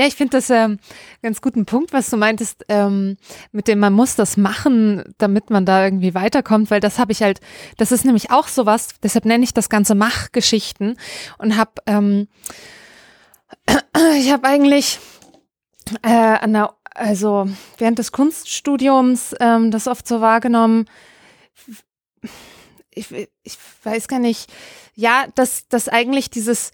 Ja, ich finde das ähm, ganz guten Punkt, was du meintest, ähm, mit dem man muss das machen, damit man da irgendwie weiterkommt, weil das habe ich halt, das ist nämlich auch sowas, deshalb nenne ich das Ganze Machgeschichten und habe, ähm, ich habe eigentlich äh, an der, also während des Kunststudiums ähm, das oft so wahrgenommen, ich, ich weiß gar nicht, ja, dass, dass eigentlich dieses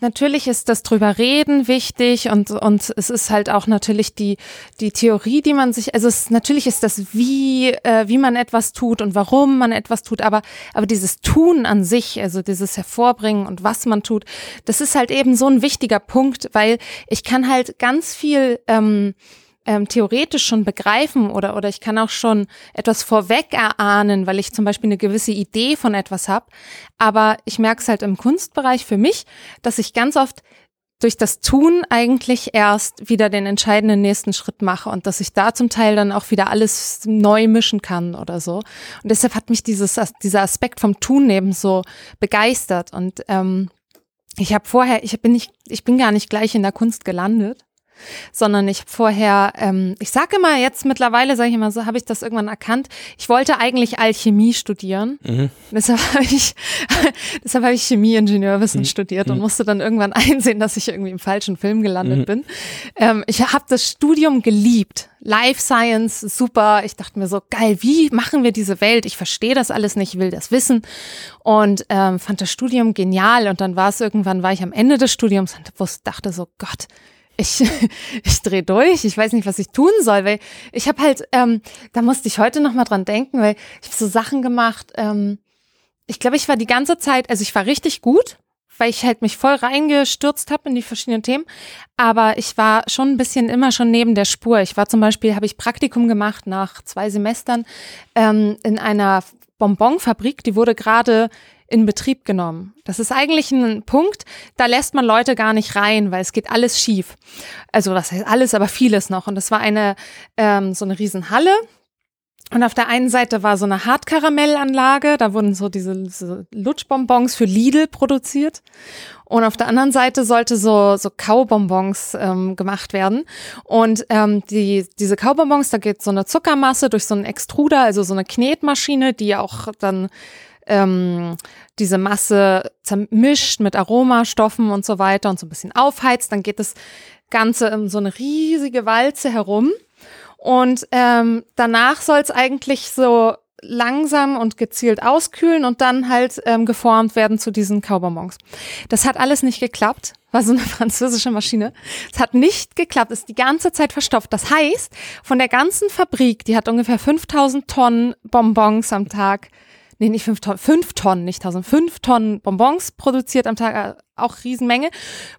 Natürlich ist das drüber reden wichtig und, und es ist halt auch natürlich die, die Theorie, die man sich, also es, natürlich ist das, wie, äh, wie man etwas tut und warum man etwas tut, aber, aber dieses Tun an sich, also dieses Hervorbringen und was man tut, das ist halt eben so ein wichtiger Punkt, weil ich kann halt ganz viel, ähm, ähm, theoretisch schon begreifen oder, oder ich kann auch schon etwas vorweg erahnen, weil ich zum Beispiel eine gewisse Idee von etwas habe. Aber ich merke es halt im Kunstbereich für mich, dass ich ganz oft durch das Tun eigentlich erst wieder den entscheidenden nächsten Schritt mache und dass ich da zum Teil dann auch wieder alles neu mischen kann oder so. Und deshalb hat mich dieses, dieser Aspekt vom Tun eben so begeistert. Und ähm, ich habe vorher, ich bin nicht, ich bin gar nicht gleich in der Kunst gelandet, sondern ich vorher, ähm, ich sage immer jetzt mittlerweile, sage ich immer so, habe ich das irgendwann erkannt. Ich wollte eigentlich Alchemie studieren. Mhm. Deshalb habe ich, deshalb habe ich Chemieingenieurwissen mhm. studiert und mhm. musste dann irgendwann einsehen, dass ich irgendwie im falschen Film gelandet mhm. bin. Ähm, ich habe das Studium geliebt. Life Science, super. Ich dachte mir so, geil, wie machen wir diese Welt? Ich verstehe das alles nicht, will das wissen. Und ähm, fand das Studium genial. Und dann war es irgendwann, war ich am Ende des Studiums und dachte so, Gott, ich, ich drehe durch, ich weiß nicht, was ich tun soll, weil ich habe halt, ähm, da musste ich heute noch mal dran denken, weil ich habe so Sachen gemacht. Ähm, ich glaube, ich war die ganze Zeit, also ich war richtig gut, weil ich halt mich voll reingestürzt habe in die verschiedenen Themen, aber ich war schon ein bisschen immer schon neben der Spur. Ich war zum Beispiel, habe ich Praktikum gemacht nach zwei Semestern ähm, in einer Bonbonfabrik, die wurde gerade in Betrieb genommen. Das ist eigentlich ein Punkt, da lässt man Leute gar nicht rein, weil es geht alles schief. Also was heißt alles, aber vieles noch. Und das war eine ähm, so eine Riesenhalle. Und auf der einen Seite war so eine Hartkaramellanlage, da wurden so diese, diese Lutschbonbons für Lidl produziert. Und auf der anderen Seite sollte so, so Kaubonbons ähm, gemacht werden. Und ähm, die, diese Kaubonbons, da geht so eine Zuckermasse durch so einen Extruder, also so eine Knetmaschine, die auch dann ähm, diese Masse zermischt mit Aromastoffen und so weiter und so ein bisschen aufheizt, dann geht das Ganze in so eine riesige Walze herum. Und ähm, danach soll es eigentlich so langsam und gezielt auskühlen und dann halt ähm, geformt werden zu diesen Kaubonbons. Das hat alles nicht geklappt. War so eine französische Maschine. Es hat nicht geklappt, ist die ganze Zeit verstopft. Das heißt, von der ganzen Fabrik, die hat ungefähr 5000 Tonnen Bonbons am Tag nee, nicht fünf Tonnen, fünf Tonnen, nicht tausend, fünf Tonnen Bonbons produziert am Tag, auch Riesenmenge,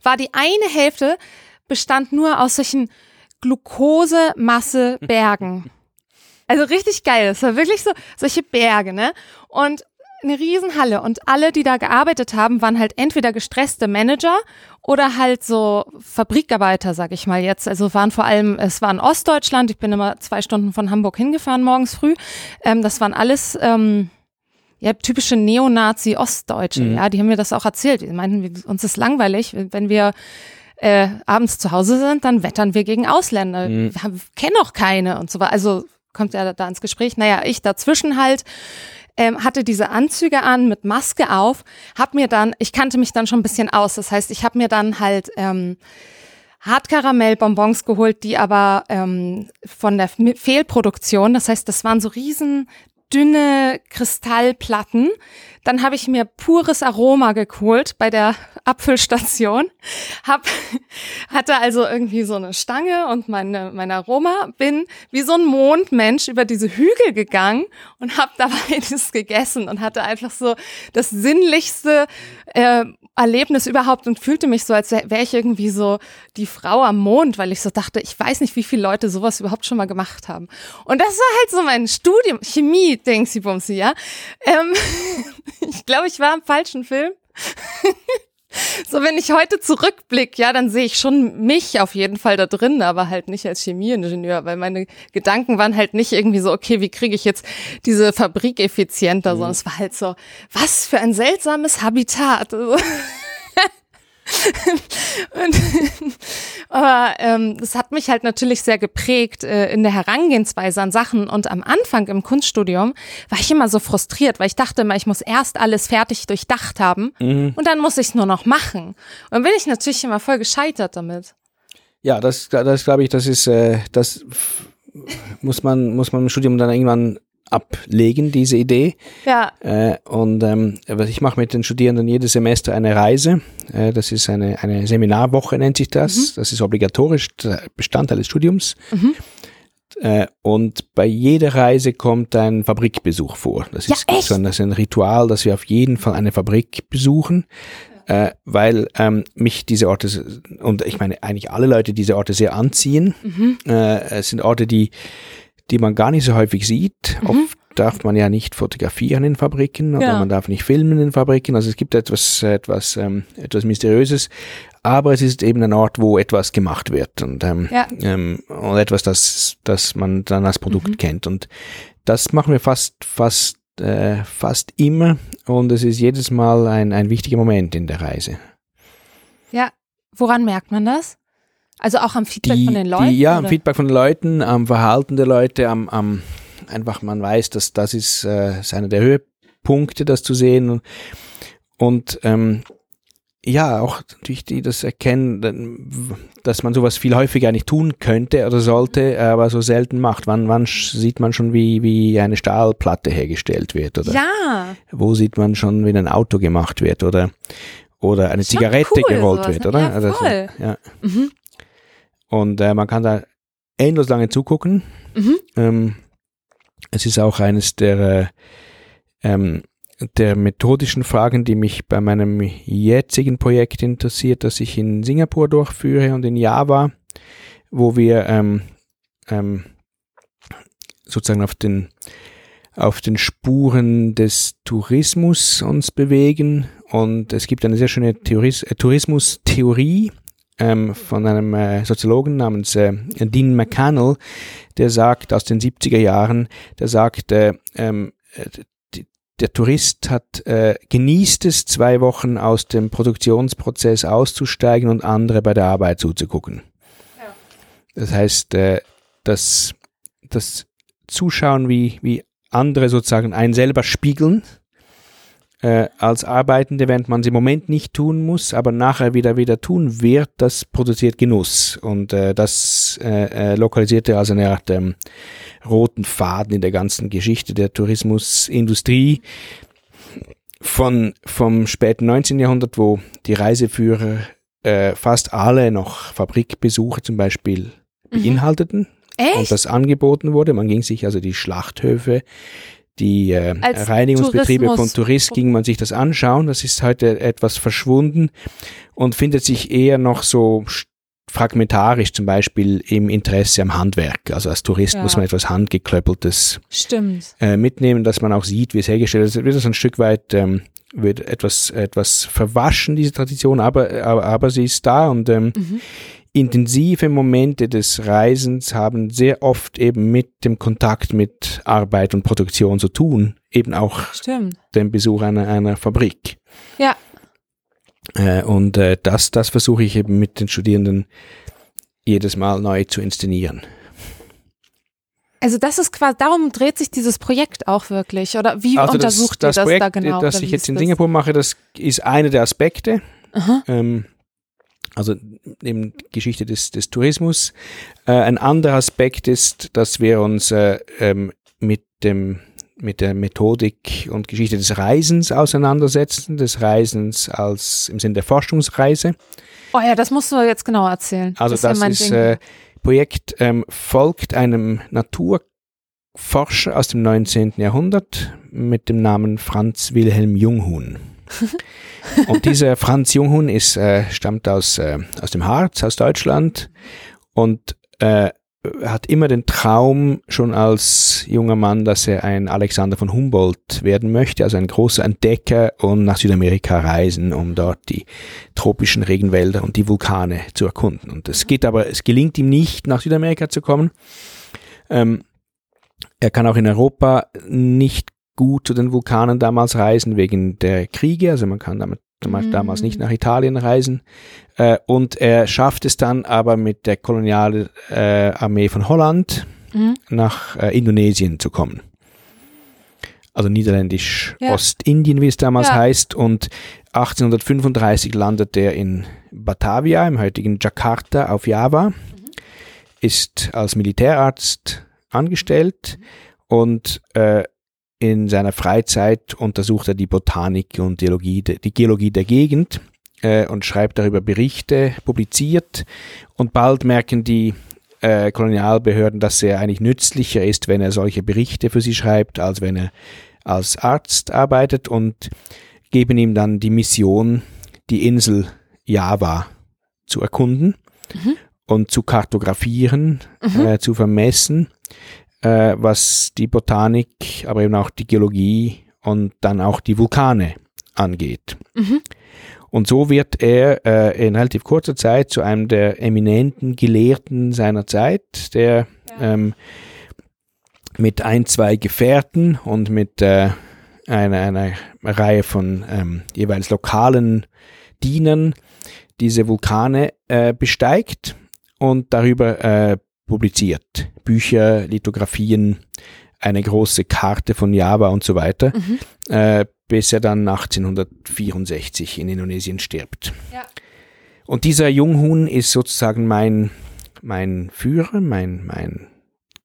war die eine Hälfte bestand nur aus solchen Glukose-Masse-Bergen. Also richtig geil. Es war wirklich so, solche Berge, ne? Und eine Riesenhalle und alle, die da gearbeitet haben, waren halt entweder gestresste Manager oder halt so Fabrikarbeiter, sag ich mal jetzt. Also waren vor allem, es war in Ostdeutschland. Ich bin immer zwei Stunden von Hamburg hingefahren morgens früh. Ähm, das waren alles ähm, ja, typische Neonazi-Ostdeutsche, mhm. ja, die haben mir das auch erzählt. Die meinten, uns ist langweilig, wenn wir äh, abends zu Hause sind, dann wettern wir gegen Ausländer. Mhm. Wir kennen auch keine und so weiter. Also kommt ja da ins Gespräch. Naja, ich dazwischen halt ähm, hatte diese Anzüge an mit Maske auf, hab mir dann, ich kannte mich dann schon ein bisschen aus. Das heißt, ich habe mir dann halt ähm, Hartkaramellbonbons geholt, die aber ähm, von der Fehlproduktion, das heißt, das waren so riesen dünne Kristallplatten. Dann habe ich mir pures Aroma geholt bei der Apfelstation. Hab, hatte also irgendwie so eine Stange und meine, mein Aroma. Bin wie so ein Mondmensch über diese Hügel gegangen und habe dabei das gegessen und hatte einfach so das sinnlichste äh, Erlebnis überhaupt und fühlte mich so, als wäre ich irgendwie so die Frau am Mond, weil ich so dachte, ich weiß nicht, wie viele Leute sowas überhaupt schon mal gemacht haben. Und das war halt so mein Studium, Chemie, Dingsy Bumsy, ja. Ähm, ich glaube, ich war im falschen Film. so, wenn ich heute zurückblicke, ja, dann sehe ich schon mich auf jeden Fall da drin, aber halt nicht als Chemieingenieur, weil meine Gedanken waren halt nicht irgendwie so, okay, wie kriege ich jetzt diese Fabrik effizienter, mhm. sondern es war halt so, was für ein seltsames Habitat. und, aber ähm, das hat mich halt natürlich sehr geprägt äh, in der Herangehensweise an Sachen. Und am Anfang im Kunststudium war ich immer so frustriert, weil ich dachte immer, ich muss erst alles fertig durchdacht haben mhm. und dann muss ich es nur noch machen. Und dann bin ich natürlich immer voll gescheitert damit. Ja, das, das glaube ich, das ist, äh, das muss man, muss man im Studium dann irgendwann ablegen, diese Idee. Ja. Äh, und ähm, ich mache mit den Studierenden jedes Semester eine Reise. Äh, das ist eine, eine Seminarwoche, nennt sich das. Mhm. Das ist obligatorisch, Bestandteil des Studiums. Mhm. Äh, und bei jeder Reise kommt ein Fabrikbesuch vor. Das ist, ja, so ein, das ist ein Ritual, dass wir auf jeden Fall eine Fabrik besuchen. Äh, weil ähm, mich diese Orte und ich meine eigentlich alle Leute diese Orte sehr anziehen. Mhm. Äh, es sind Orte, die die man gar nicht so häufig sieht. Mhm. Oft darf man ja nicht fotografieren in Fabriken oder ja. man darf nicht filmen in Fabriken. Also es gibt etwas, etwas, ähm, etwas Mysteriöses. Aber es ist eben ein Ort, wo etwas gemacht wird und, ähm, ja. ähm, und etwas, das, das man dann als Produkt mhm. kennt. Und das machen wir fast, fast, äh, fast immer. Und es ist jedes Mal ein, ein wichtiger Moment in der Reise. Ja, woran merkt man das? Also auch am Feedback die, von den Leuten? Die, ja, oder? am Feedback von den Leuten, am Verhalten der Leute, am, am einfach man weiß, dass das ist, äh, ist einer der Höhepunkte, das zu sehen. Und, und ähm, ja, auch natürlich die das erkennen, dass man sowas viel häufiger eigentlich tun könnte oder sollte, aber so selten macht. Wann, wann sieht man schon, wie, wie eine Stahlplatte hergestellt wird? Oder ja. Wo sieht man schon, wie ein Auto gemacht wird? Oder, oder eine Zigarette cool, gerollt sowas. wird, oder? Ja, voll. Also, ja. Mhm. Und äh, man kann da endlos lange zugucken. Mhm. Ähm, es ist auch eines der, äh, ähm, der methodischen Fragen, die mich bei meinem jetzigen Projekt interessiert, das ich in Singapur durchführe und in Java, wo wir ähm, ähm, sozusagen auf den auf den Spuren des Tourismus uns bewegen und es gibt eine sehr schöne Theoris äh, Tourismustheorie, ähm, von einem äh, Soziologen namens äh, Dean McCannell, der sagt aus den 70er Jahren, der sagt, äh, ähm, die, der Tourist hat äh, genießt es, zwei Wochen aus dem Produktionsprozess auszusteigen und andere bei der Arbeit zuzugucken. Ja. Das heißt, äh, das, das Zuschauen, wie, wie andere sozusagen einen selber spiegeln, äh, als Arbeitende, während man es im Moment nicht tun muss, aber nachher wieder wieder tun wird, das produziert Genuss. Und äh, das äh, äh, lokalisierte also eine Art ähm, roten Faden in der ganzen Geschichte der Tourismusindustrie von vom späten 19. Jahrhundert, wo die Reiseführer äh, fast alle noch Fabrikbesuche zum Beispiel mhm. beinhalteten. Echt? Und das angeboten wurde. Man ging sich also die Schlachthöfe die äh, Reinigungsbetriebe Tourismus. von Tourist ging man sich das anschauen. Das ist heute etwas verschwunden und findet sich eher noch so fragmentarisch zum Beispiel im Interesse am Handwerk. Also als Tourist ja. muss man etwas Handgeklöppeltes äh, mitnehmen, dass man auch sieht, wie es hergestellt ist. Wird das ein Stück weit ähm, wird etwas etwas verwaschen diese Tradition, aber aber, aber sie ist da und ähm, mhm intensive Momente des Reisens haben sehr oft eben mit dem Kontakt mit Arbeit und Produktion zu tun. Eben auch Stimmt. den Besuch einer, einer Fabrik. Ja. Äh, und äh, das, das versuche ich eben mit den Studierenden jedes Mal neu zu inszenieren. Also das ist quasi, darum dreht sich dieses Projekt auch wirklich, oder wie also untersucht das, das ihr das Projekt, da genau? Das ich jetzt in Singapur mache, das ist einer der Aspekte. Ähm, also eben Geschichte des, des Tourismus. Äh, ein anderer Aspekt ist, dass wir uns äh, ähm, mit dem mit der Methodik und Geschichte des Reisens auseinandersetzen, des Reisens als im Sinne der Forschungsreise. Oh ja, das musst du jetzt genau erzählen. Also das, das ist, äh, Projekt ähm, folgt einem Naturforscher aus dem 19. Jahrhundert mit dem Namen Franz Wilhelm Junghuhn. Und dieser Franz Junghun ist, äh, stammt aus, äh, aus dem Harz, aus Deutschland und äh, hat immer den Traum schon als junger Mann, dass er ein Alexander von Humboldt werden möchte, also ein großer Entdecker und nach Südamerika reisen, um dort die tropischen Regenwälder und die Vulkane zu erkunden. Und es geht aber, es gelingt ihm nicht, nach Südamerika zu kommen. Ähm, er kann auch in Europa nicht gut zu den Vulkanen damals reisen wegen der Kriege. Also man kann damit man damals nicht nach Italien reisen. Äh, und er schafft es dann aber mit der Kolonialarmee äh, von Holland mhm. nach äh, Indonesien zu kommen. Also niederländisch ja. Ostindien, wie es damals ja. heißt. Und 1835 landet er in Batavia, im heutigen Jakarta auf Java, mhm. ist als Militärarzt angestellt und äh, in seiner Freizeit untersucht er die Botanik und Geologie, die Geologie der Gegend äh, und schreibt darüber Berichte, publiziert und bald merken die äh, Kolonialbehörden, dass er eigentlich nützlicher ist, wenn er solche Berichte für sie schreibt, als wenn er als Arzt arbeitet und geben ihm dann die Mission, die Insel Java zu erkunden mhm. und zu kartografieren, mhm. äh, zu vermessen äh, was die Botanik, aber eben auch die Geologie und dann auch die Vulkane angeht. Mhm. Und so wird er äh, in relativ kurzer Zeit zu einem der eminenten Gelehrten seiner Zeit, der ja. ähm, mit ein, zwei Gefährten und mit äh, einer, einer Reihe von ähm, jeweils lokalen Dienern diese Vulkane äh, besteigt und darüber äh, publiziert. Bücher, Lithografien, eine große Karte von Java und so weiter, mhm. äh, bis er dann 1864 in Indonesien stirbt. Ja. Und dieser Junghuhn ist sozusagen mein, mein Führer, mein, mein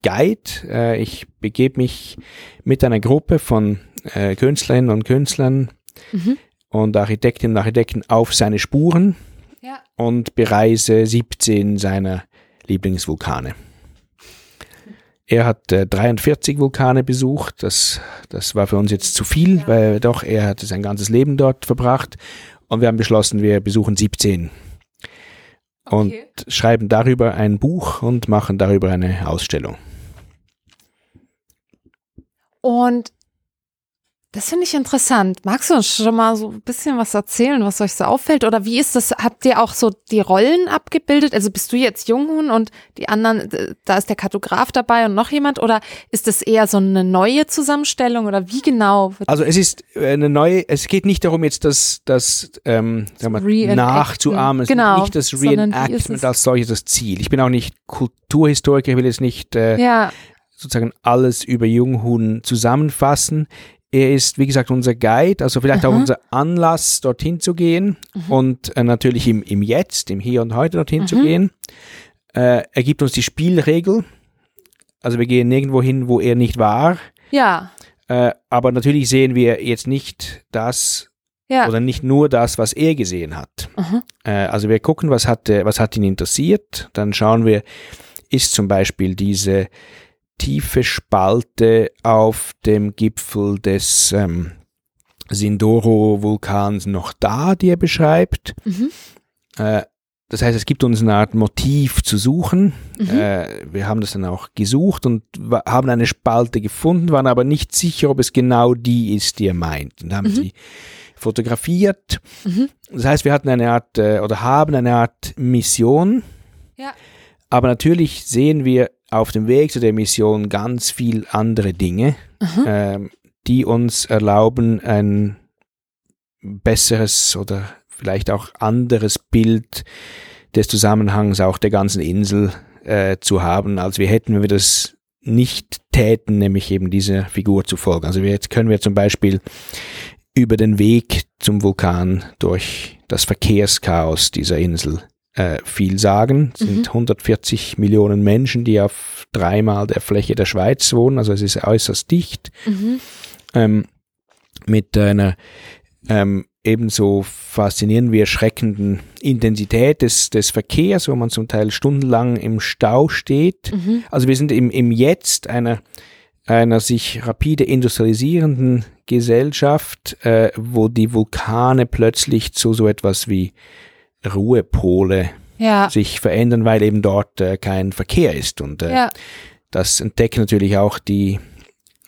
Guide. Äh, ich begebe mich mit einer Gruppe von äh, Künstlerinnen und Künstlern mhm. und Architektinnen und Architekten auf seine Spuren ja. und bereise 17 seiner Lieblingsvulkane. Er hat äh, 43 Vulkane besucht. Das, das war für uns jetzt zu viel, ja. weil doch er hatte sein ganzes Leben dort verbracht. Und wir haben beschlossen, wir besuchen 17 und okay. schreiben darüber ein Buch und machen darüber eine Ausstellung. Und das finde ich interessant. Magst du uns schon mal so ein bisschen was erzählen, was euch so auffällt? Oder wie ist das? Habt ihr auch so die Rollen abgebildet? Also bist du jetzt Junghuhn und die anderen, da ist der Kartograf dabei und noch jemand? Oder ist das eher so eine neue Zusammenstellung? Oder wie genau? Also es ist eine neue, es geht nicht darum, jetzt das, das ähm, wir, nachzuahmen. Es genau, ist nicht das Reenactment als solches das Ziel. Ich bin auch nicht Kulturhistoriker, ich will jetzt nicht äh, ja. sozusagen alles über Junghuhn zusammenfassen. Er ist, wie gesagt, unser Guide, also vielleicht Aha. auch unser Anlass, dorthin zu gehen mhm. und äh, natürlich im, im Jetzt, im Hier und Heute dorthin mhm. zu gehen. Äh, er gibt uns die Spielregel. Also wir gehen nirgendwo hin, wo er nicht war. Ja. Äh, aber natürlich sehen wir jetzt nicht das ja. oder nicht nur das, was er gesehen hat. Mhm. Äh, also wir gucken, was hat, was hat ihn interessiert. Dann schauen wir, ist zum Beispiel diese tiefe Spalte auf dem Gipfel des ähm, Sindoro-Vulkans noch da, die er beschreibt. Mhm. Äh, das heißt, es gibt uns eine Art Motiv zu suchen. Mhm. Äh, wir haben das dann auch gesucht und haben eine Spalte gefunden, waren aber nicht sicher, ob es genau die ist, die er meint. Und haben mhm. sie fotografiert. Mhm. Das heißt, wir hatten eine Art äh, oder haben eine Art Mission. Ja. Aber natürlich sehen wir auf dem Weg zu der Mission ganz viel andere Dinge, ähm, die uns erlauben, ein besseres oder vielleicht auch anderes Bild des Zusammenhangs auch der ganzen Insel äh, zu haben, als wir hätten, wenn wir das nicht täten, nämlich eben dieser Figur zu folgen. Also jetzt können wir zum Beispiel über den Weg zum Vulkan durch das Verkehrschaos dieser Insel äh, viel sagen. Es sind mhm. 140 Millionen Menschen, die auf dreimal der Fläche der Schweiz wohnen, also es ist äußerst dicht. Mhm. Ähm, mit einer ähm, ebenso faszinierend wie erschreckenden Intensität des, des Verkehrs, wo man zum Teil stundenlang im Stau steht. Mhm. Also wir sind im, im Jetzt einer, einer sich rapide industrialisierenden Gesellschaft, äh, wo die Vulkane plötzlich zu so etwas wie Ruhepole ja. sich verändern, weil eben dort äh, kein Verkehr ist. Und äh, ja. das entdecken natürlich auch die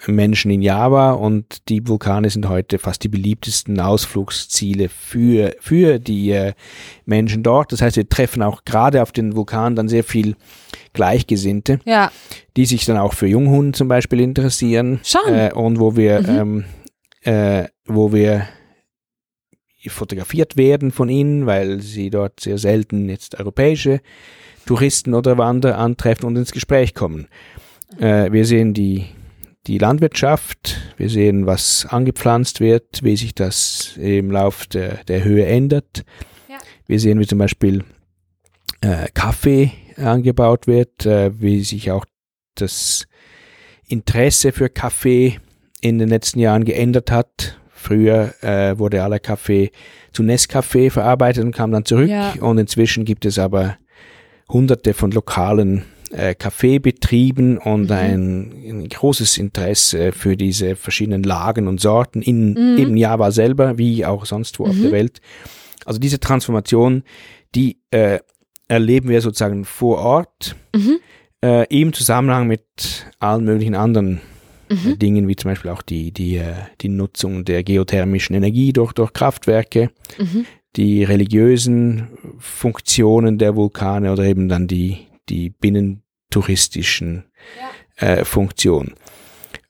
Menschen in Java und die Vulkane sind heute fast die beliebtesten Ausflugsziele für, für die äh, Menschen dort. Das heißt, wir treffen auch gerade auf den Vulkanen dann sehr viel Gleichgesinnte, ja. die sich dann auch für Junghunden zum Beispiel interessieren. Schon. Äh, und wo wir, mhm. ähm, äh, wo wir fotografiert werden von ihnen, weil sie dort sehr selten jetzt europäische Touristen oder Wanderer antreffen und ins Gespräch kommen. Äh, wir sehen die, die Landwirtschaft, wir sehen, was angepflanzt wird, wie sich das im Lauf der, der Höhe ändert. Ja. Wir sehen, wie zum Beispiel äh, Kaffee angebaut wird, äh, wie sich auch das Interesse für Kaffee in den letzten Jahren geändert hat. Früher äh, wurde aller Kaffee zu Nescafé verarbeitet und kam dann zurück. Ja. Und inzwischen gibt es aber hunderte von lokalen äh, Kaffeebetrieben und mhm. ein, ein, großes Interesse für diese verschiedenen Lagen und Sorten in mhm. eben Java selber, wie auch sonst wo mhm. auf der mhm. Welt. Also diese Transformation, die äh, erleben wir sozusagen vor Ort mhm. äh, im Zusammenhang mit allen möglichen anderen mhm. Dingen, wie zum Beispiel auch die, die, äh, die Nutzung der geothermischen Energie durch, durch Kraftwerke, mhm. die religiösen Funktionen der Vulkane oder eben dann die, die binnentouristischen ja. äh, Funktionen.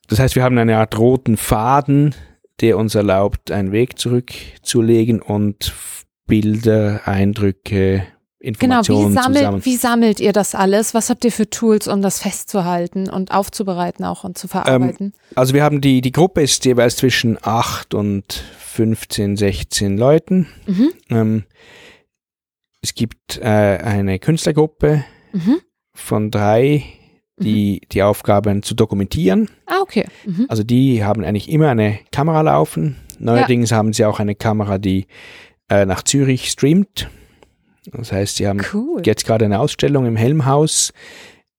Das heißt, wir haben eine Art roten Faden, der uns erlaubt, einen Weg zurückzulegen und Bilder, Eindrücke, Informationen genau, wie sammelt, zusammen. Wie sammelt ihr das alles? Was habt ihr für Tools, um das festzuhalten und aufzubereiten auch und zu verarbeiten? Ähm, also wir haben die, die Gruppe ist jeweils zwischen 8 und 15, 16 Leuten. Mhm. Ähm, es gibt äh, eine Künstlergruppe mhm. von drei, die mhm. die Aufgaben zu dokumentieren. Ah, okay. Mhm. Also die haben eigentlich immer eine Kamera laufen. Neuerdings ja. haben sie auch eine Kamera, die äh, nach Zürich streamt. Das heißt, sie haben cool. jetzt gerade eine Ausstellung im Helmhaus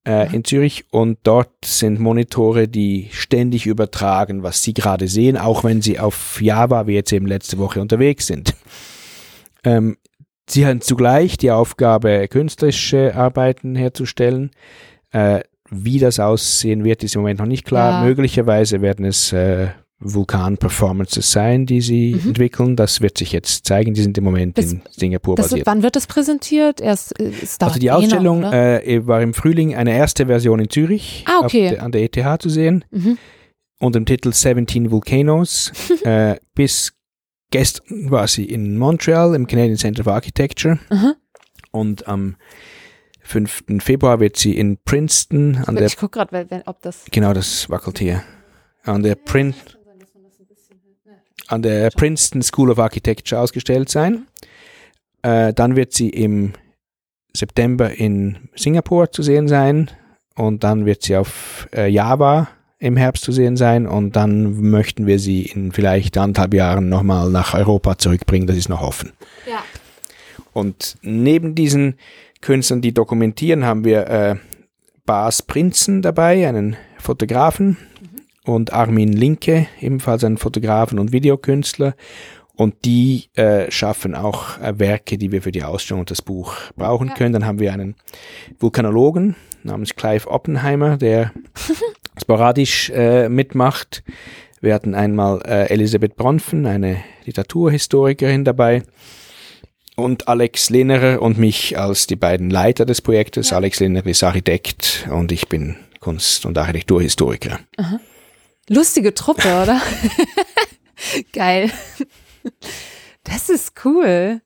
äh, in Zürich und dort sind Monitore, die ständig übertragen, was sie gerade sehen, auch wenn sie auf Java, wie jetzt eben letzte Woche, unterwegs sind. Ähm, sie haben zugleich die Aufgabe, künstlerische Arbeiten herzustellen. Äh, wie das aussehen wird, ist im Moment noch nicht klar. Ja. Möglicherweise werden es äh, Vulkan-Performances sein, die sie mhm. entwickeln. Das wird sich jetzt zeigen. Die sind im Moment das, in Singapur das, basiert. Wann wird das präsentiert? Erst, äh, also die Ausstellung noch, äh, war im Frühling eine erste Version in Zürich ah, okay. der, an der ETH zu sehen mhm. und im Titel 17 Volcanoes. äh, bis gestern war sie in Montreal im Canadian Center for Architecture mhm. und am 5. Februar wird sie in Princeton an ich der. Ich gucke gerade, ob das. Genau, das wackelt hier. An der Print an der Princeton School of Architecture ausgestellt sein. Äh, dann wird sie im September in Singapur zu sehen sein und dann wird sie auf äh, Java im Herbst zu sehen sein und dann möchten wir sie in vielleicht anderthalb Jahren nochmal nach Europa zurückbringen, das ist noch offen. Ja. Und neben diesen Künstlern, die dokumentieren, haben wir äh, Bas Prinzen dabei, einen Fotografen, und Armin Linke, ebenfalls ein Fotografen und Videokünstler. Und die äh, schaffen auch äh, Werke, die wir für die Ausstellung und das Buch brauchen ja. können. Dann haben wir einen Vulkanologen namens Clive Oppenheimer, der sporadisch äh, mitmacht. Wir hatten einmal äh, Elisabeth Bronfen, eine Literaturhistorikerin dabei. Und Alex Lehnerer und mich als die beiden Leiter des Projektes. Ja. Alex Lehnerer ist Architekt und ich bin Kunst- und Architekturhistoriker. Aha. Lustige Truppe, oder? Geil. Das ist cool.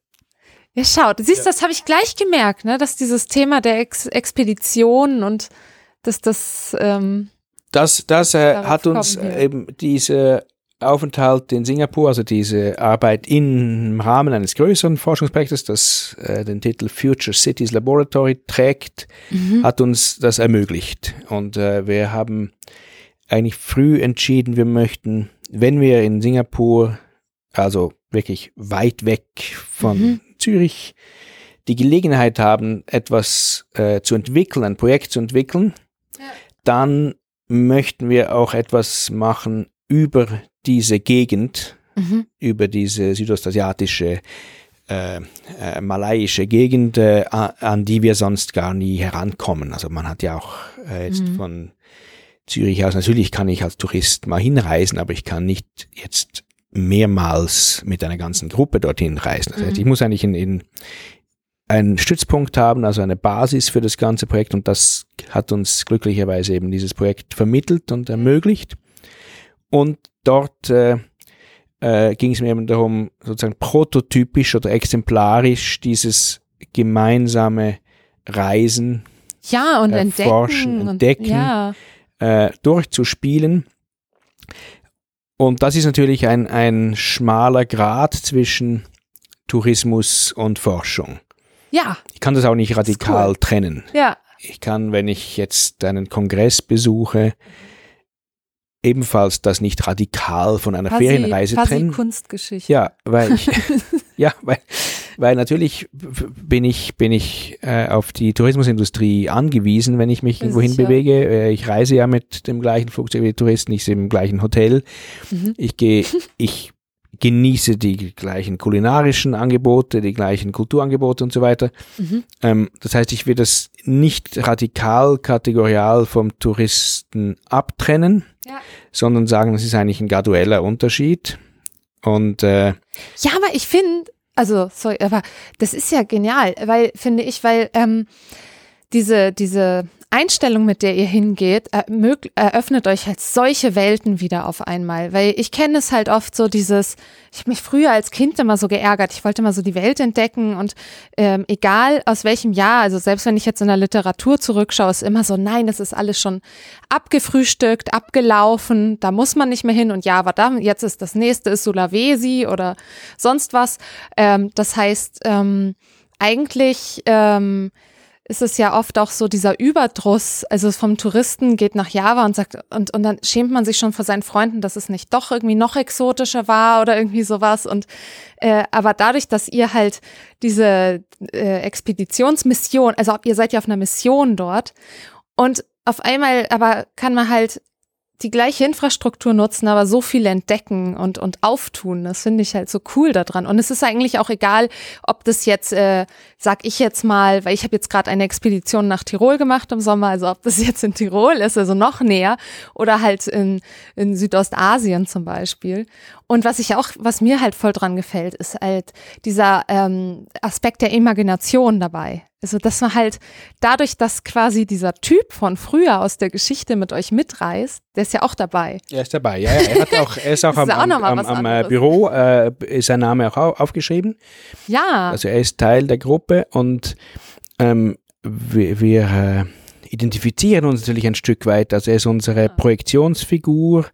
Ja, schaut, siehst, ja. das habe ich gleich gemerkt, ne, dass dieses Thema der Ex Expedition und dass das ähm, das das äh, hat uns äh, eben diese Aufenthalt in Singapur, also diese Arbeit im Rahmen eines größeren Forschungsprojektes, das äh, den Titel Future Cities Laboratory trägt, mhm. hat uns das ermöglicht. Und äh, wir haben eigentlich früh entschieden, wir möchten, wenn wir in Singapur, also wirklich weit weg von mhm. Zürich, die Gelegenheit haben, etwas äh, zu entwickeln, ein Projekt zu entwickeln, ja. dann möchten wir auch etwas machen über diese Gegend, mhm. über diese südostasiatische, äh, äh, malaiische Gegend, äh, an die wir sonst gar nie herankommen. Also man hat ja auch äh, jetzt mhm. von Zürich aus. Natürlich kann ich als Tourist mal hinreisen, aber ich kann nicht jetzt mehrmals mit einer ganzen Gruppe dorthin reisen. Das heißt, mhm. ich muss eigentlich in, in einen Stützpunkt haben, also eine Basis für das ganze Projekt und das hat uns glücklicherweise eben dieses Projekt vermittelt und ermöglicht. Und dort äh, äh, ging es mir eben darum, sozusagen prototypisch oder exemplarisch dieses gemeinsame Reisen, ja, und erforschen, entdecken. entdecken Und, ja. Äh, durchzuspielen. Und das ist natürlich ein, ein schmaler Grad zwischen Tourismus und Forschung. ja, Ich kann das auch nicht radikal cool. trennen. ja, Ich kann, wenn ich jetzt einen Kongress besuche, ebenfalls das nicht radikal von einer quasi, Ferienreise quasi trennen. Kunstgeschichte. Ja, weil ich, ja, weil, weil natürlich bin ich, bin ich äh, auf die Tourismusindustrie angewiesen, wenn ich mich irgendwohin Sicher. bewege. Äh, ich reise ja mit dem gleichen Flugzeug wie die Touristen, ich sehe im gleichen Hotel. Mhm. Ich gehe, ich genieße die gleichen kulinarischen Angebote, die gleichen Kulturangebote und so weiter. Mhm. Ähm, das heißt, ich will das nicht radikal, kategorial vom Touristen abtrennen, Ja. sondern sagen, das ist eigentlich ein gradueller Unterschied. Und äh, Ja, aber ich finde, also, sorry, aber das ist ja genial, weil, finde ich, weil ähm, diese, diese Einstellung, mit der ihr hingeht, ermög- eröffnet euch halt solche Welten wieder auf einmal. Weil ich kenne es halt oft so dieses, ich habe mich früher als Kind immer so geärgert, ich wollte immer so die Welt entdecken und ähm, egal aus welchem Jahr, also selbst wenn ich jetzt in der Literatur zurückschaue, ist immer so, nein, das ist alles schon abgefrühstückt, abgelaufen, da muss man nicht mehr hin und ja, aber da, jetzt ist das nächste ist Sulawesi oder sonst was. Ähm, das heißt, ähm, eigentlich ähm, ist es ja oft auch so dieser Überdruss, also vom Touristen geht nach Java und sagt, und, und dann schämt man sich schon vor seinen Freunden, dass es nicht doch irgendwie noch exotischer war oder irgendwie sowas. Und äh, aber dadurch, dass ihr halt diese äh, Expeditionsmission, also ihr seid ja auf einer Mission dort und auf einmal aber kann man halt die gleiche Infrastruktur nutzen, aber so viel entdecken und, und auftun. Das finde ich halt so cool daran. Und es ist eigentlich auch egal, ob das jetzt, äh, sag ich jetzt mal, weil ich habe jetzt gerade eine Expedition nach Tirol gemacht im Sommer, also ob das jetzt in Tirol ist, also noch näher, oder halt in, in Südostasien zum Beispiel. Und was ich auch, was mir halt voll dran gefällt, ist halt dieser ähm, Aspekt der Imagination dabei. Also, dass man halt dadurch, dass quasi dieser Typ von früher aus der Geschichte mit euch mitreist, der ist ja auch dabei. er ist dabei. Ja, er, hat auch, er ist auch am, am, am, am äh, anderes. Büro, äh, ist sein Name auch au- aufgeschrieben. Ja, Also er ist Teil der Gruppe und ähm, wir, wir äh, identifizieren uns natürlich ein Stück weit. Also er ist unsere Ah. Projektionsfigur,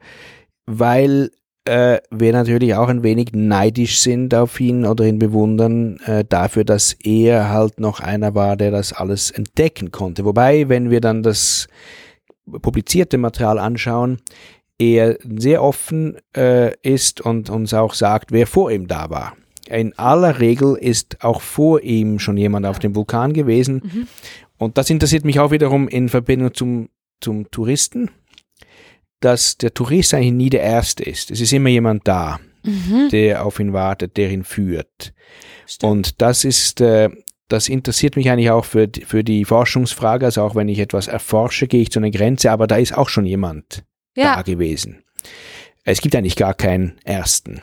weil äh, wir natürlich auch ein wenig neidisch sind auf ihn oder ihn bewundern äh, dafür, dass er halt noch einer war, der das alles entdecken konnte. Wobei, wenn wir dann das publizierte Material anschauen, er sehr offen äh, ist und uns auch sagt, wer vor ihm da war. In aller Regel ist auch vor ihm schon jemand auf dem Vulkan gewesen. Mhm. Und das interessiert mich auch wiederum in Verbindung zum, zum Touristen, dass der Tourist eigentlich nie der Erste ist. Es ist immer jemand da, mhm. der auf ihn wartet, der ihn führt. Stimmt. Und das ist, äh, das interessiert mich eigentlich auch für, die- für die Forschungsfrage. Also auch wenn ich etwas erforsche, gehe ich zu einer Grenze, aber da ist auch schon jemand da ja, gewesen. Es gibt eigentlich gar keinen Ersten.